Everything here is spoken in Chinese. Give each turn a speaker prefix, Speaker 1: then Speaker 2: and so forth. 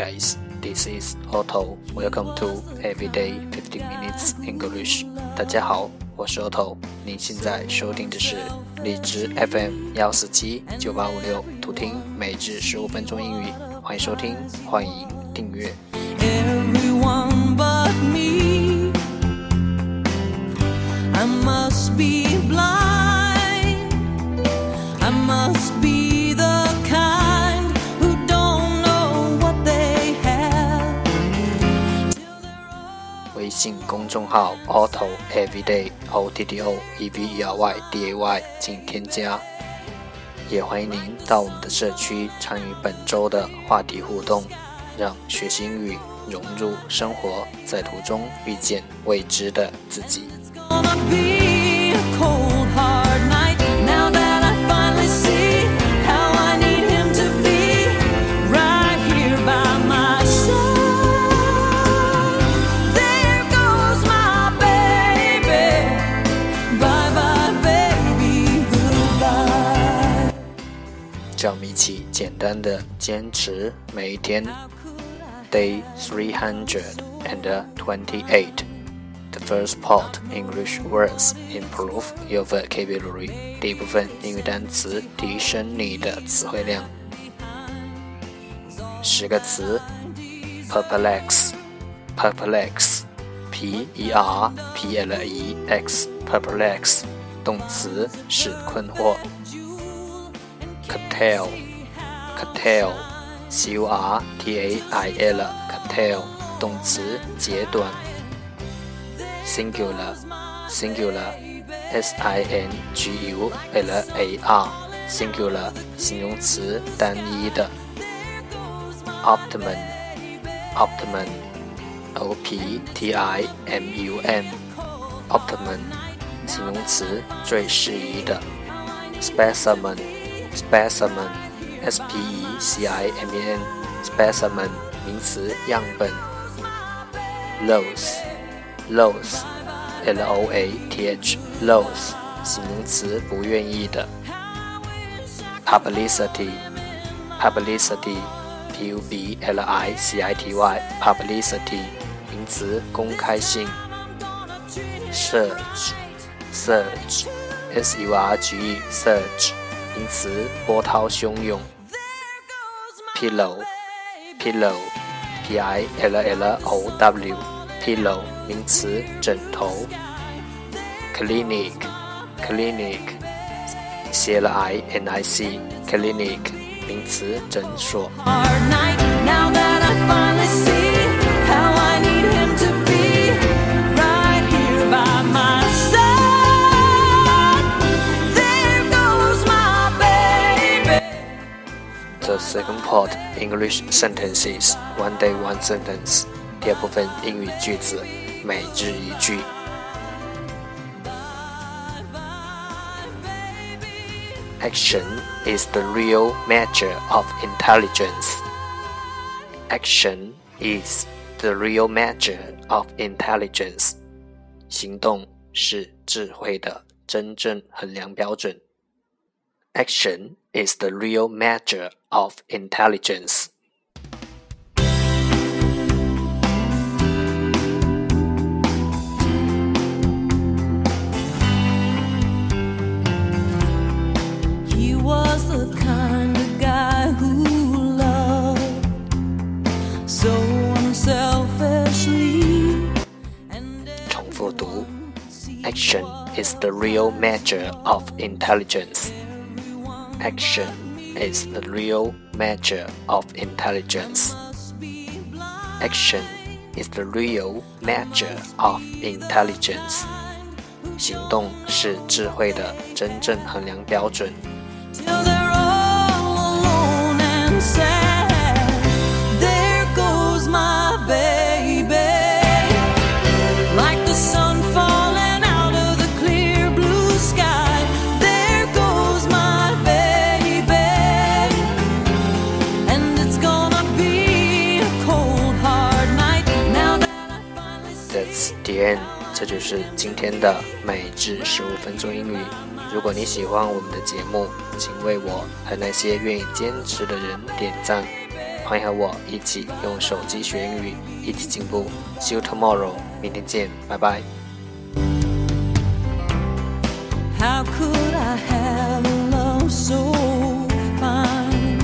Speaker 1: guys. This is Otto. Welcome to Everyday 15 Minutes English. 大家好，我是 Otto。您现在收听的是荔枝 FM 幺四七九八五六，图听每日十五分钟英语。欢迎收听，欢迎订阅。Everyone but me. I must be 进公众号 Auto Everyday O T T O E V E R Y D A Y，请添加。也欢迎您到我们的社区参与本周的话题互动，让学习英语融入生活，在途中遇见未知的自己。让我们一起简单的坚持每一天。Day three hundred and twenty-eight. The first part English words improve your vocabulary. 第一部分英语单词提升你的词汇量。十个词：perplex，perplex，p e r p l e x，perplex，动词是困惑。Curtail，curtail，c u r t a i l，curtail，动词截断。singular，singular，s i n g u l a r，singular，形容词单一的。optimum，optimum，o p t i m u m，optimum，形容词最适宜的。specimen。Specimen, s p e c i m e n, specimen 名词样本。lose, lose, l o a t h, lose 形容词不愿意的。publicity, publicity, p u b l i c i t y, publicity 名词公开性。surge, surge, s u r g e, surge 名词波涛汹涌。pillow，pillow，p i l l o w，pillow 名词枕头。clinic，clinic，c l i n i c，clinic 名词诊所。Second part English sentences one day one sentence。第二部分英语句子，每日一句。Action is the real measure of intelligence. Action is the real measure of intelligence. 行动是智慧的真正衡量标准。Action is the real measure of intelligence. He was the kind of guy who loved so unselfishly. Action is the real measure of intelligence. Action is the real measure of intelligence. Action is the real measure of intelligence. 行动是智慧的真正衡量标准。 这就是今天的每日十五分钟英语。如果你喜欢我们的节目，请为我和那些愿意坚持的人点赞。
Speaker 2: 欢迎和我一起用手机学英语，一起进步。See you tomorrow，明天见，拜拜。How could I have love so fine